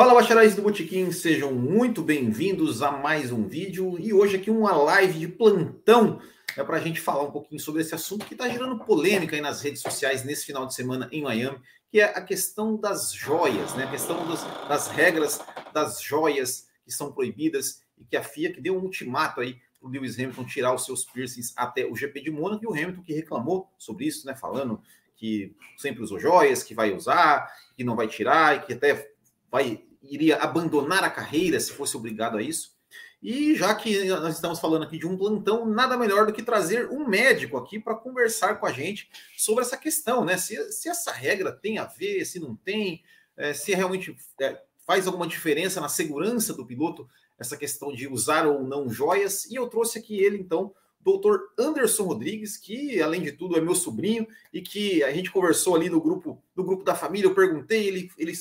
Fala, bacharéis do Botequim, sejam muito bem-vindos a mais um vídeo e hoje aqui uma live de plantão é para a gente falar um pouquinho sobre esse assunto que está gerando polêmica aí nas redes sociais nesse final de semana em Miami, que é a questão das joias, né? A questão dos, das regras das joias que são proibidas e que a FIA que deu um ultimato aí para o Lewis Hamilton tirar os seus piercings até o GP de Mônaco e o Hamilton que reclamou sobre isso, né? Falando que sempre usou joias, que vai usar, que não vai tirar e que até vai iria abandonar a carreira se fosse obrigado a isso. E já que nós estamos falando aqui de um plantão, nada melhor do que trazer um médico aqui para conversar com a gente sobre essa questão, né? Se, se essa regra tem a ver, se não tem, é, se realmente é, faz alguma diferença na segurança do piloto, essa questão de usar ou não joias. E eu trouxe aqui ele, então, doutor Anderson Rodrigues, que além de tudo é meu sobrinho e que a gente conversou ali no grupo, no grupo da família, eu perguntei, ele, ele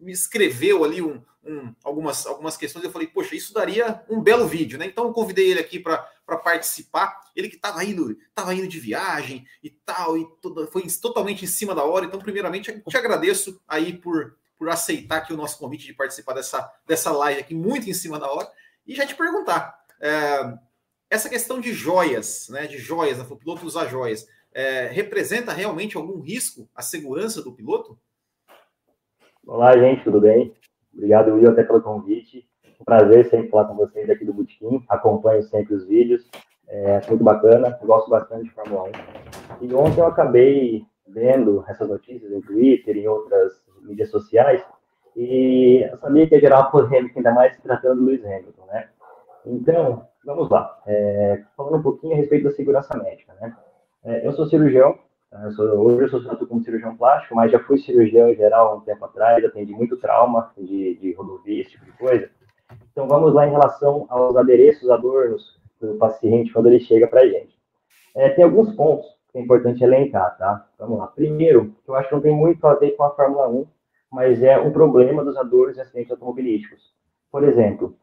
me escreveu ali um, um, algumas, algumas questões. Eu falei, poxa, isso daria um belo vídeo, né? Então eu convidei ele aqui para participar. Ele que estava indo, tava indo de viagem e tal, e todo, foi totalmente em cima da hora. Então, primeiramente, te agradeço aí por, por aceitar aqui o nosso convite de participar dessa, dessa live aqui, muito em cima da hora. E já te perguntar, é, essa questão de joias, né? De joias, né, o piloto usar joias, é, representa realmente algum risco à segurança do piloto? Olá, gente, tudo bem? Obrigado, Will, até pelo convite. Um prazer sempre falar com vocês aqui do Botequim. Acompanho sempre os vídeos. É muito bacana, gosto bastante de Fórmula 1. E ontem eu acabei vendo essas notícias no Twitter e em outras mídias sociais e eu sabia que ia gerar uma polêmica, ainda mais tratando do Lewis Hamilton, né? Então, vamos lá. É, falando um pouquinho a respeito da segurança médica, né? É, eu sou cirurgião, eu sou, hoje eu sou como cirurgião plástico, mas já fui cirurgião geral há um tempo atrás, atendi muito trauma de, de rodovia, esse tipo de coisa. Então vamos lá em relação aos adereços, adornos do paciente quando ele chega para a gente. É, tem alguns pontos que é importante elencar, tá? Vamos lá. Primeiro, que eu acho que não tem muito a ver com a Fórmula 1, mas é um problema dos adornos em acidentes automobilísticos. Por exemplo,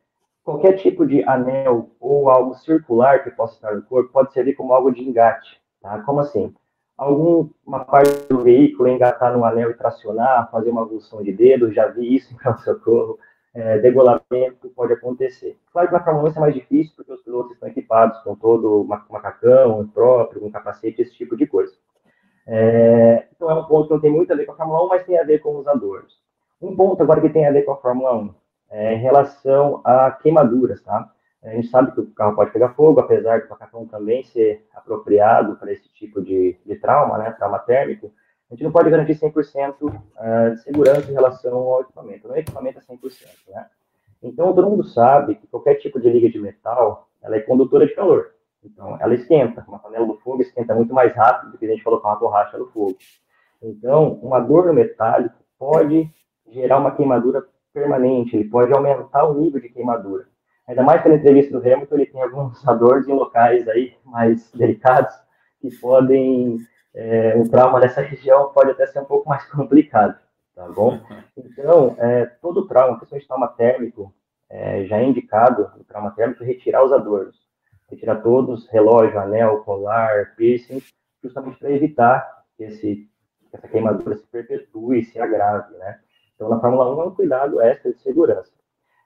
qualquer tipo de anel ou algo circular que possa estar no corpo pode servir como algo de engate, tá? Como assim? Alguma parte do veículo engatar no anel e tracionar, fazer uma avulsão de dedo, já vi isso em pronto-socorro, é, degolamento pode acontecer. Claro que na Fórmula 1 isso é mais difícil, porque os pilotos estão equipados com todo o macacão próprio, um capacete, esse tipo de coisa. É, então é um ponto que não tem muito a ver com a Fórmula 1, mas tem a ver com os adornos. Um ponto agora que tem a ver com a Fórmula 1 é em relação a queimaduras, tá? A gente sabe que o carro pode pegar fogo, apesar do macacão também ser apropriado para esse tipo de, de trauma, né, trauma térmico, a gente não pode garantir 100% uh, de segurança em relação ao equipamento. Não é equipamento é 100%, né? Então, todo mundo sabe que qualquer tipo de liga de metal, ela é condutora de calor. Então, ela esquenta. Uma panela do fogo esquenta muito mais rápido do que a gente colocar uma borracha no fogo. Então, uma dor no metálico pode gerar uma queimadura permanente, ele pode aumentar o nível de queimadura. Ainda mais pela entrevista do Hamilton, ele tem alguns adores em locais aí mais delicados que podem, é, um trauma dessa região pode até ser um pouco mais complicado, tá bom? Então, é, todo trauma, principalmente trauma térmico, é, já é indicado no trauma térmico retirar os adornos. Retirar todos, relógio, anel, colar, piercing, justamente para evitar que, esse, que essa queimadura se perpetue, se agrave, né? Então, na Fórmula 1 é um cuidado extra de segurança.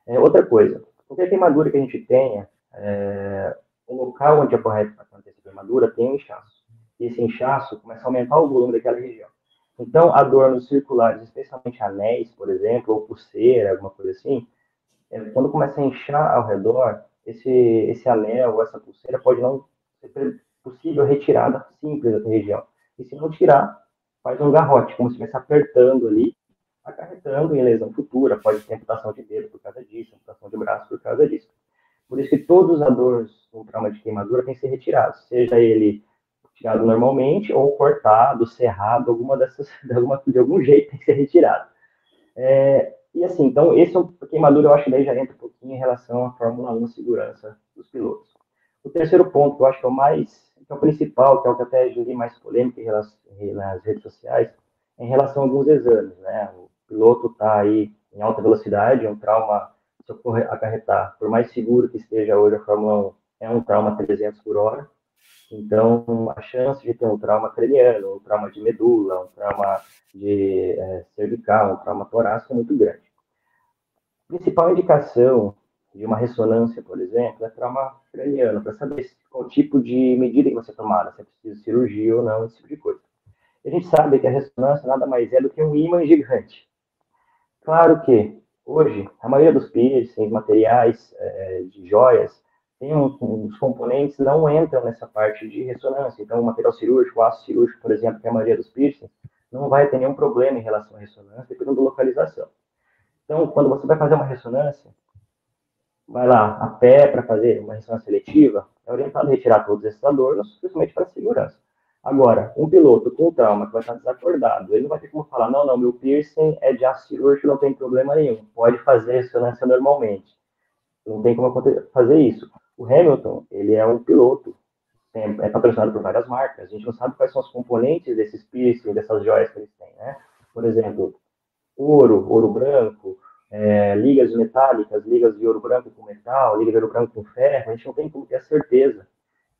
É, outra coisa, Qualquer queimadura que a gente tenha, é, o local onde ocorre acontecer a queimadura tem um inchaço. E esse inchaço começa a aumentar o volume daquela região. Então, adornos circulares, especialmente anéis, por exemplo, ou pulseira, alguma coisa assim, é, quando começa a inchar ao redor, esse, esse anel ou essa pulseira pode não ser possível retirada simples da região. E se não tirar, faz um garrote, como se estivesse apertando ali acarretando em lesão futura, pode ter amputação de dedo por causa disso, braço por causa disso. Por isso que todos os adores com trauma de queimadura têm que ser retirados, seja ele tirado normalmente ou cortado, serrado, alguma dessas, de, alguma, de algum jeito tem que ser retirado. É, e assim, então, esse é queimadura eu acho que daí já entra um pouquinho em relação à Fórmula 1 segurança dos pilotos. O terceiro ponto, que eu acho que é o mais, que é o principal, que é o que até julguei mais polêmico nas redes sociais, é em relação a alguns exames, né? O piloto está aí em alta velocidade, um trauma, ocorrer acarretar, por mais seguro que esteja hoje a Fórmula 1, é um trauma 300 por hora. Então, a chance de ter um trauma craniano, um trauma de medula, um trauma de é, cervical, um trauma torácico é muito grande. principal indicação de uma ressonância, por exemplo, é trauma craniano, para saber qual tipo de medida que você tomar, se é preciso cirurgia ou não, esse tipo de coisa. A gente sabe que a ressonância nada mais é do que um ímã gigante. Claro que, hoje, a maioria dos piercings, materiais é, de joias, tem um, os componentes não entram nessa parte de ressonância. Então, o material cirúrgico, o aço cirúrgico, por exemplo, que é a maioria dos piercings, não vai ter nenhum problema em relação à ressonância, dependendo da localização. Então, quando você vai fazer uma ressonância, vai lá a pé para fazer uma ressonância seletiva, é orientado a retirar todos esses adornos, principalmente para segurança. Agora, um piloto com trauma que vai estar desacordado, ele não vai ter como falar, não, não, meu piercing é de aço cirúrgico, não tem problema nenhum, pode fazer ressonância normalmente. Não tem como fazer isso. O Hamilton, ele é um piloto, é patrocinado por várias marcas. A gente não sabe quais são os componentes desses piercings, dessas joias que eles têm, né? Por exemplo, ouro, ouro branco, é, ligas metálicas, ligas de ouro branco com metal, ligas de ouro branco com ferro, a gente não tem como ter a certeza.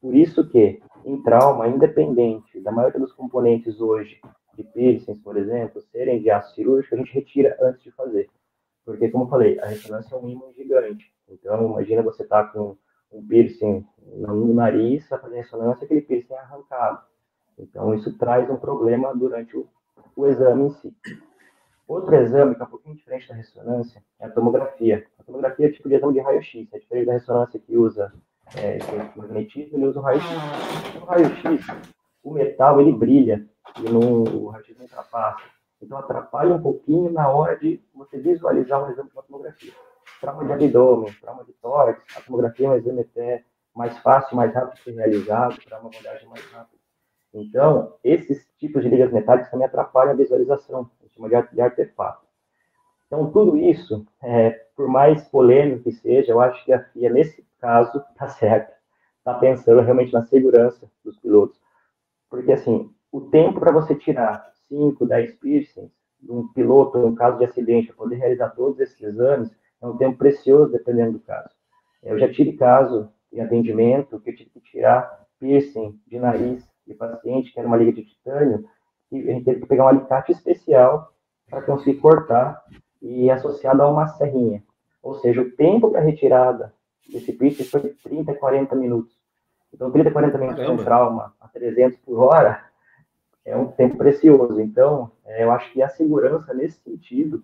Por isso que, em trauma, independente da maioria dos componentes hoje de piercings, por exemplo, serem de aço cirúrgico, a gente retira antes de fazer. Porque, como eu falei, a ressonância é um ímã gigante. Então, imagina você estar tá com um piercing no nariz, vai fazer ressonância, aquele piercing é arrancado. Então, isso traz um problema durante o, o exame em si. Outro exame que é um pouquinho diferente da ressonância é a tomografia. A tomografia é tipo de exame de raio-x, é diferente da ressonância que usa é, magnetismo, ele usa o raio-x. No raio-x, o metal ele brilha e no, o raio-x não ultrapassa. Então atrapalha um pouquinho na hora de você visualizar um exame de tomografia trauma de abdômen, trauma de tórax, a tomografia é um exame até mais fácil, mais rápido de ser realizado, para uma abordagem mais rápida. Então, esses tipos de ligas metálicas também atrapalham a visualização, a gente chama de artefato. Então, tudo isso, é, por mais polêmico que seja, eu acho que a FIA, nesse caso, está certa. Está pensando realmente na segurança dos pilotos. Porque, assim, o tempo para você tirar 5, 10 piercings de um piloto, em caso de acidente, poder realizar todos esses exames, é um tempo precioso, dependendo do caso. Eu já tive caso em atendimento que eu tive que tirar piercing de nariz de paciente, que era uma liga de titânio, e a gente teve que pegar um alicate especial para conseguir cortar e associado a uma serrinha. Ou seja, o tempo para retirada desse piercing foi de 30 a 40 minutos. Então, 30 a 40 minutos com trauma a 300 por hora é um tempo precioso. Então, é, eu acho que a segurança nesse sentido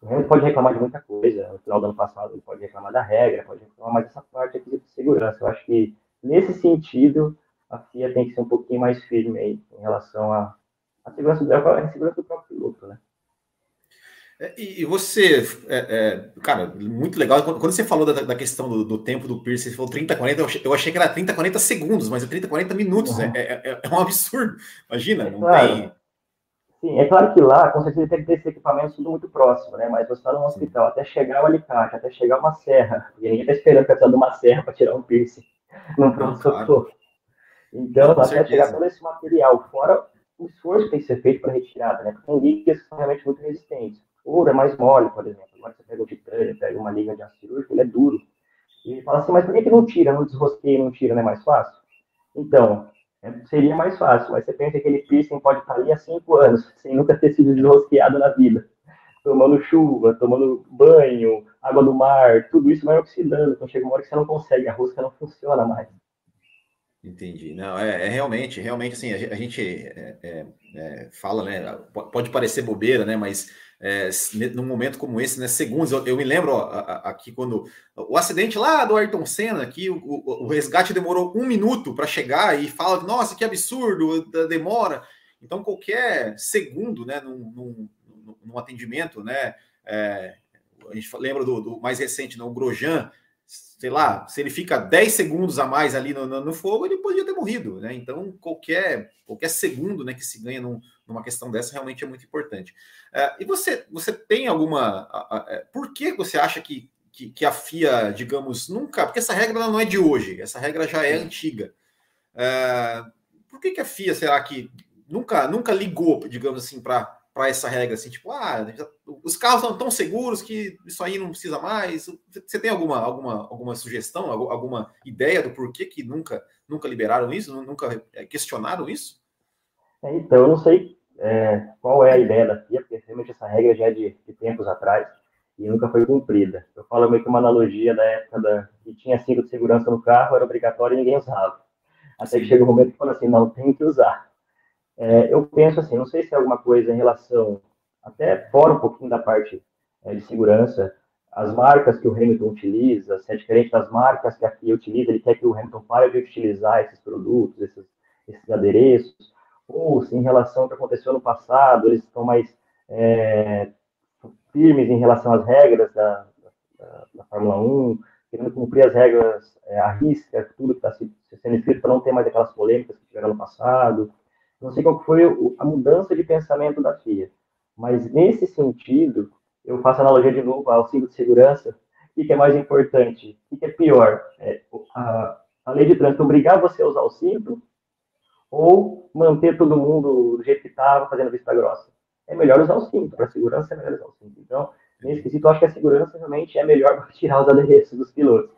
o Hamilton pode reclamar de muita coisa. No final do ano passado, ele pode reclamar da regra, pode reclamar mais dessa parte aqui de segurança. Eu acho que, nesse sentido, a FIA tem que ser um pouquinho mais firme aí em relação à, segurança, à segurança do próprio piloto, né? É, e, você, é, é, cara, muito legal. Quando, você falou da, da questão do, do, tempo do Pierce, você falou 30, 40, eu achei, eu achei que era 30, 40 segundos, mas é 30, 40 minutos. Uhum. É, é, é, um absurdo. Imagina, não claro. tem. Sim, é claro que lá, com certeza, tem que ter esse equipamento tudo muito próximo, né? Mas você está num hospital, até chegar o alicate, até chegar uma serra, e ninguém está esperando que precisar de uma serra para tirar um piercing num pronto-socorro. Então, com até certeza. chegar todo esse material, fora o esforço que tem que ser feito para retirada, né? Porque tem ligas que são realmente muito resistentes. Ouro é mais mole, por exemplo. Agora você pega o titânio, pega uma liga de aço cirúrgico, ele é duro. E fala assim, mas por que, que não tira, não desrosqueia, não tira, não é mais fácil? Então, é, seria mais fácil, mas você pensa que aquele piercing pode estar ali há cinco anos, sem nunca ter sido desrosqueado na vida. Tomando chuva, tomando banho, água do mar, tudo isso vai oxidando. Então chega uma hora que você não consegue, a rosca não funciona mais. Entendi. Não, é, é, realmente, realmente assim, a, gente é, é, é fala, né? Pode parecer bobeira, né? Mas é, num momento como esse, né? Segundos, eu, eu me lembro ó, aqui quando o acidente lá do Ayrton Senna, o, o, o resgate demorou um minuto para chegar e fala, nossa, que absurdo, demora. Então, qualquer segundo, né, num, num, num atendimento, né? É, a gente lembra do, do mais recente, né, o Grosjean, sei lá, se ele fica 10 segundos a mais ali no, no, no, fogo, ele podia ter morrido, né? Então, qualquer, qualquer segundo né, que se ganha num, numa questão dessa realmente é muito importante. Uh, e você, você tem alguma. Uh, uh, por que você acha que, que, que, a FIA, digamos, nunca. Porque essa regra não é de hoje, essa regra já é antiga. por que, que a FIA, será que nunca, nunca ligou, digamos assim, para para essa regra, assim, tipo, ah, os carros estão tão seguros que isso aí não precisa mais. Você tem alguma, alguma, alguma sugestão, alguma ideia do porquê que nunca, nunca liberaram isso, nunca é, questionaram isso? É, então, eu não sei é, qual é a ideia da FIA, porque realmente essa regra já é de, de tempos atrás. e nunca foi cumprida. Eu falo meio que uma analogia da época da, que tinha cinto de segurança no carro, era obrigatório e ninguém usava. Até que chega um momento que fala assim, não, tem que usar. É, eu penso assim, não sei se é alguma coisa em relação, até fora um pouquinho da parte é, de segurança, as marcas que o Hamilton utiliza, se é diferente das marcas que a FIA utiliza, ele quer que o Hamilton pare de utilizar esses produtos, esses, esses adereços, ou se em relação ao que aconteceu no passado, eles estão mais é, firmes em relação às regras da, da, da, Fórmula 1, querendo cumprir as regras é, à risca, tudo que está sendo escrito para não ter mais aquelas polêmicas que tiveram no passado. Não sei qual foi a mudança de pensamento da FIA, mas nesse sentido, eu faço analogia de novo ao cinto de segurança. O que é mais importante? O que é pior? É, a, a lei de trânsito obrigar você a usar o cinto ou manter todo mundo do jeito que estava, fazendo vista grossa? É melhor usar o cinto. Para segurança, é melhor usar o cinto. Então, nesse quesito, eu acho que a segurança realmente é melhor para tirar os adereços dos pilotos.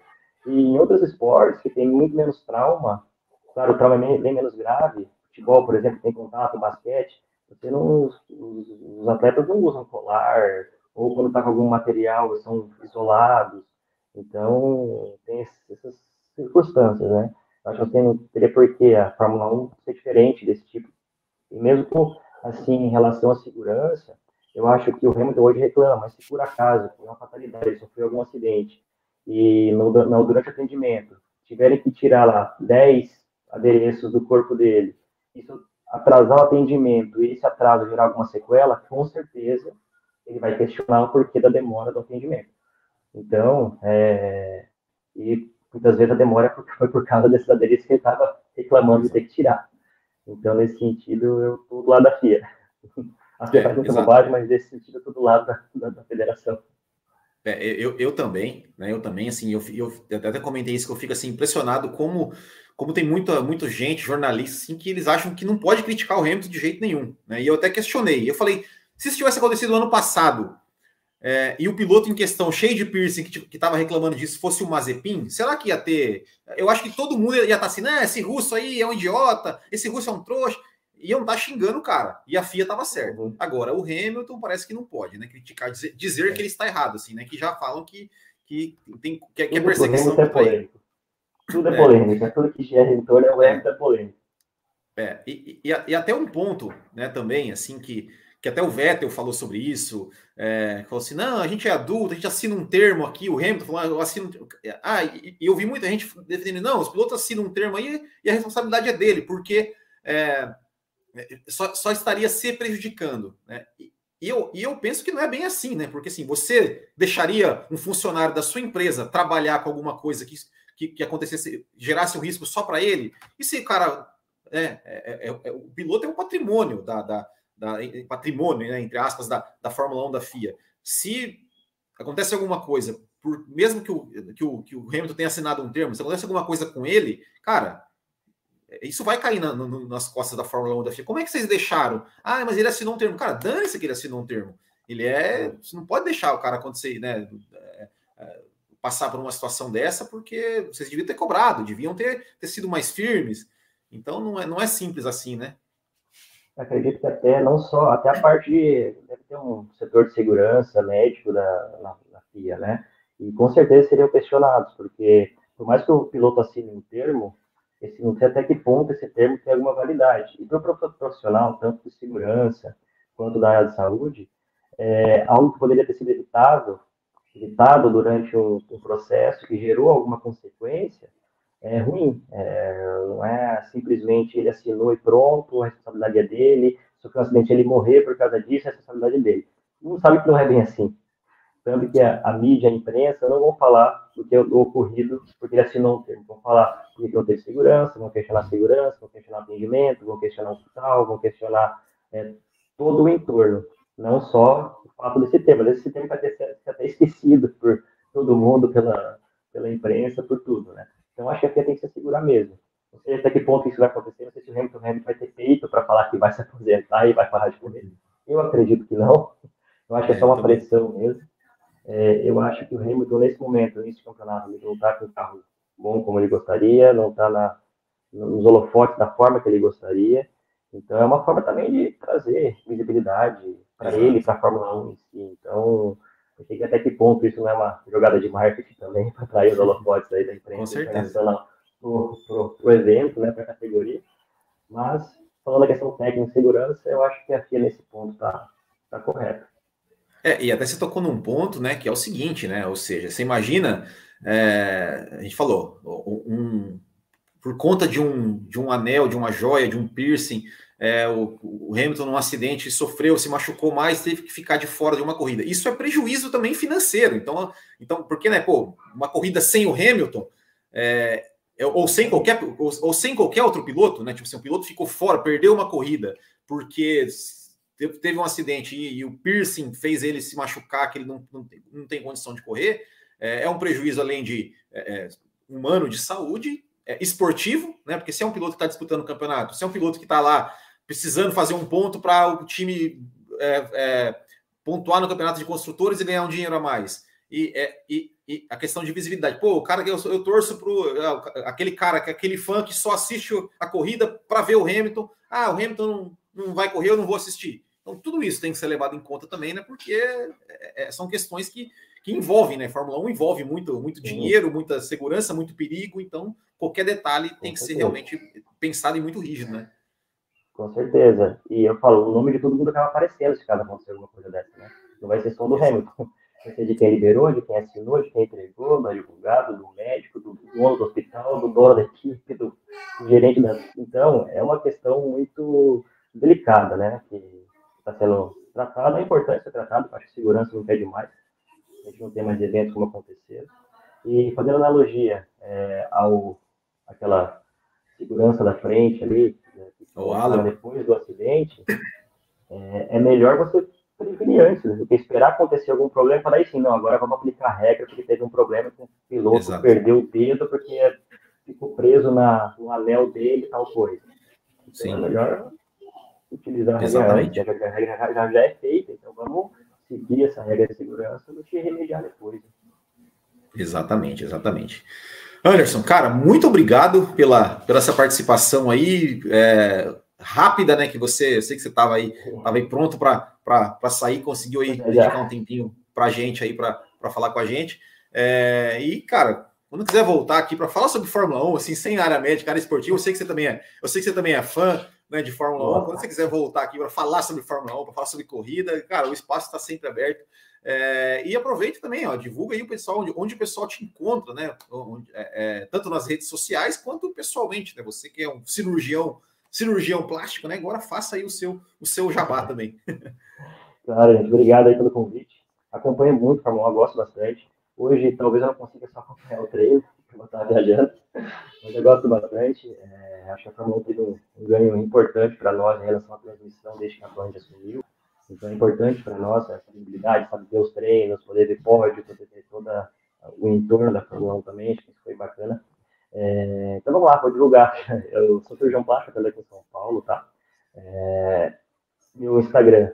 E em outros esportes, que tem muito menos trauma, claro, o trauma é bem menos grave, futebol, por exemplo, tem contato, basquete, você não, os, atletas não usam colar, ou quando está com algum material, são isolados. Então, tem essas circunstâncias, né? Acho que não teria por que a Fórmula 1 ser diferente desse tipo. E mesmo assim, em relação à segurança, eu acho que o Hamilton hoje reclama, mas se por acaso, por uma fatalidade, sofreu algum acidente, e no, no, durante o atendimento, tiverem que tirar lá 10 adereços do corpo dele, isso atrasar o atendimento e esse atraso gerar alguma sequela, com certeza ele vai questionar o porquê da demora do atendimento. Então, é, e muitas vezes a demora foi por causa desses adereços que ele estava reclamando de ter que tirar. Então, nesse sentido, eu estou do lado da FIA. Acho que é, faz muita bobagem, mas nesse sentido eu estou do lado da, da, da federação. É, eu, eu também, né? Eu também, assim, eu, eu até comentei isso que eu fico assim impressionado como, como tem muita, muita gente, jornalistas, assim, que eles acham que não pode criticar o Hamilton de jeito nenhum. Né? E eu até questionei. Eu falei, se isso tivesse acontecido no ano passado é, e o piloto em questão, cheio de piercing, que estava reclamando disso, fosse o Mazepin, será que ia ter. Eu acho que todo mundo ia estar tá assim, né? Esse russo aí é um idiota, esse russo é um trouxa. Iam estar tá xingando o cara. E a FIA estava certa. Uhum. Agora, o Hamilton parece que não pode, né? Criticar, dizer, dizer é. que ele está errado, assim, né? Que já falam que, que, tem, que, que é perseguição. Tudo é, é polêmico. Tudo que em torno é o é polêmico. É, e, e, e até um ponto, né, também, assim, que que até o Vettel falou sobre isso, é, falou assim, não, a gente é adulto, a gente assina um termo aqui, o Hamilton falou, ah, eu assino... Ah, e, e eu vi muita gente defendendo, não, os pilotos assinam um termo aí e a responsabilidade é dele, porque é, só, só, estaria se prejudicando, né? E, e eu, e eu penso que não é bem assim, né? Porque assim, você deixaria um funcionário da sua empresa trabalhar com alguma coisa que, que, que acontecesse, gerasse um risco só para ele? E se o cara. É, é, é, é, o piloto é um patrimônio da, da, da, patrimônio, né, entre aspas, da, da Fórmula 1 da FIA. Se acontece alguma coisa, por, mesmo que o, que, o, que o Hamilton tenha assinado um termo, se acontece alguma coisa com ele, cara, isso vai cair na, no, nas costas da Fórmula 1 da FIA. Como é que vocês deixaram? Ah, mas ele assinou um termo. Cara, dane-se que ele assinou um termo. Ele é. Você não pode deixar o cara acontecer, né? É, é, passar por uma situação dessa, porque vocês deviam ter cobrado, deviam ter, ter sido mais firmes. Então não é, não é simples assim, né? acredito que até não só, até a parte de, deve ter um setor de segurança médico da, na, na FIA, né? E com certeza seriam questionados, porque por mais que o piloto assine um termo, esse, não sei até que ponto esse termo tem alguma validade. E para o profissional, tanto de segurança quanto da área de saúde, é algo que poderia ter sido evitado, evitado durante um, um processo que gerou alguma consequência, é ruim. É, não é simplesmente ele assinou e pronto, a responsabilidade é dele. Se um acidente ele morrer por causa disso, a responsabilidade é dele. Não sabe que não é bem assim. Tanto que a, a mídia, a imprensa não vão falar do que é o ocorrido porque ele assinou um termo. Vão falar porque não teve segurança, vão questionar segurança, vão questionar atendimento, vão questionar o hospital, vão questionar é, todo o entorno. Não só o fato desse tema, mas esse tema ser até esquecido por todo mundo, pela, pela imprensa, por tudo, né? Então, acho que a FIA tem que se segurar mesmo. Não sei até que ponto isso vai acontecer, não sei se o Hamilton, Hamilton vai ter peito para falar que vai se aposentar e vai parar de correr. Eu acredito que não. Eu acho que é só uma pressão mesmo. É, eu acho que o Hamilton, nesse momento, nesse campeonato, ele não está com um carro bom como ele gostaria, não está nos holofotes da forma que ele gostaria. Então, é uma forma também de trazer visibilidade para ele, para a Fórmula 1 em si. Então, Eu sei que até que ponto isso não é uma jogada de marketing também para atrair os holofotes aí da imprensa internacional para o evento, né, para a categoria. Mas, falando da questão técnica e segurança, eu acho que a FIA nesse ponto está tá correta. É, e até você tocou num ponto, né, que é o seguinte, né, ou seja, você imagina, é, a gente falou, um, por conta de um, de um anel, de uma joia, de um piercing, é, o, o, Hamilton num acidente sofreu, se machucou mais, teve que ficar de fora de uma corrida. Isso é prejuízo também financeiro. Então, então porque né, pô, uma corrida sem o Hamilton é, é ou sem qualquer ou, ou, sem qualquer outro piloto, né? Tipo, se um piloto ficou fora, perdeu uma corrida porque teve, teve um acidente e, e, o piercing fez ele se machucar, que ele não, não, tem, não tem condição de correr, é, é um prejuízo além de é, é humano de saúde esportivo, né? Porque se é um piloto que está disputando o campeonato, se é um piloto que está lá precisando fazer um ponto para o time é, é, pontuar no campeonato de construtores e ganhar um dinheiro a mais. E, é, e, e a questão de visibilidade. Pô, o cara que eu, eu torço para é, aquele cara, aquele fã que só assiste a corrida para ver o Hamilton. Ah, o Hamilton não, não vai correr, eu não vou assistir. Então, tudo isso tem que ser levado em conta também, né? Porque é, é, são questões que, que envolvem, né? Fórmula 1 envolve muito, muito dinheiro, muita segurança, muito perigo. Então, qualquer detalhe tem que ser realmente pensado e muito rígido, né? Com certeza. E eu falo, o nome de todo mundo acaba aparecendo se caso acontecer alguma coisa dessa, né? Não vai ser só do Hamilton. Vai ser de quem liberou, de quem assinou, de quem entregou, do advogado, do médico, do dono do hospital, do dono da equipe, do, do gerente da. Então, é uma questão muito delicada, né? Que está sendo tratada. É importante ser tratado, acho que segurança não pede mais. A gente não tem mais eventos como aconteceram. E fazendo analogia é, ao aquela segurança da frente ali, o depois do acidente, é, é, melhor você prevenir antes, né? do que esperar acontecer algum problema e falar assim, não, agora vamos aplicar a regra porque teve um problema com o piloto Exato. perdeu o dedo porque ficou preso na, no anel dele tal coisa. Então Sim. é melhor utilizar a regra a regra já, já, já é feita, então vamos seguir essa regra de segurança do que remediar depois. Exatamente, exatamente. Anderson, cara, muito obrigado pela, pela essa participação aí é, rápida, né? Que você, eu sei que você estava aí, tava aí pronto para sair, conseguiu aí dedicar um tempinho para a gente aí para falar com a gente. É, e, cara, quando quiser voltar aqui para falar sobre Fórmula 1, assim, sem área médica, área esportiva, eu sei que você também é, eu sei que você também é fã né, de Fórmula 1. Quando você quiser voltar aqui para falar sobre Fórmula 1, para falar sobre corrida, cara, o espaço está sempre aberto. É, e aproveite também, ó, divulga aí o pessoal onde, onde o pessoal te encontra, né? Onde, é, é, tanto nas redes sociais quanto pessoalmente, né? Você que é um cirurgião, cirurgião plástico, né? Agora faça aí o seu, o seu jabá também. Claro, gente, obrigado aí pelo convite. Acompanho muito Fórmula 1, gosto bastante. Hoje talvez eu não consiga só acompanhar o treino, porque eu viajando, mas eu gosto bastante. É, acho que a Fórmula 1 teve um, um ganho importante para nós em relação à transmissão desde que a Band assumiu. Então é importante para nós essa visibilidade, saber ver os treinos, poder ver pódio, poder ver todo o entorno da Fórmula 1 também, acho que isso foi bacana. É, então vamos lá, vou divulgar. Eu sou o João Plástico, aqui em São Paulo, tá? É, meu Instagram,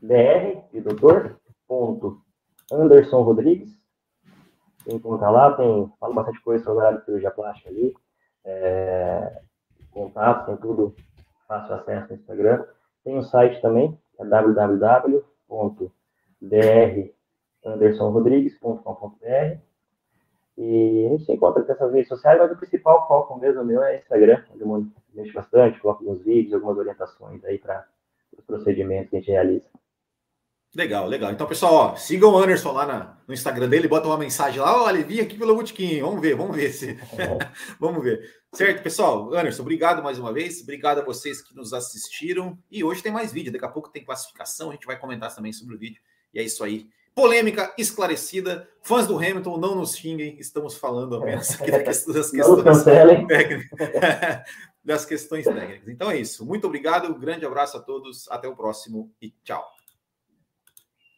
br e doutor, ponto, Anderson Rodrigues. Tem conta lá, tem, falo bastante coisa sobre a cirurgia plástica ali. É, contato, tem tudo, fácil acesso no Instagram. Tem um site também, www.drandersonrodrigues.com.br e a gente se encontra nessas redes sociais, mas o principal foco mesmo meu é Instagram, onde eu mexo bastante, coloco alguns vídeos, algumas orientações aí para os procedimentos que a gente realiza. Legal, legal. Então, pessoal, ó, sigam o Anderson lá na, no Instagram dele, bota uma mensagem lá, olha, vim aqui pelo Botequim, vamos ver, vamos ver se. vamos ver. Certo, pessoal? Anderson, obrigado mais uma vez, obrigado a vocês que nos assistiram. E hoje tem mais vídeo, daqui a pouco tem classificação, a gente vai comentar também sobre o vídeo. E é isso aí. Polêmica esclarecida. Fãs do Hamilton, não nos xinguem, estamos falando apenas aqui das questões técnicas. das questões técnicas. Então é isso. Muito obrigado, grande abraço a todos, até o próximo e tchau.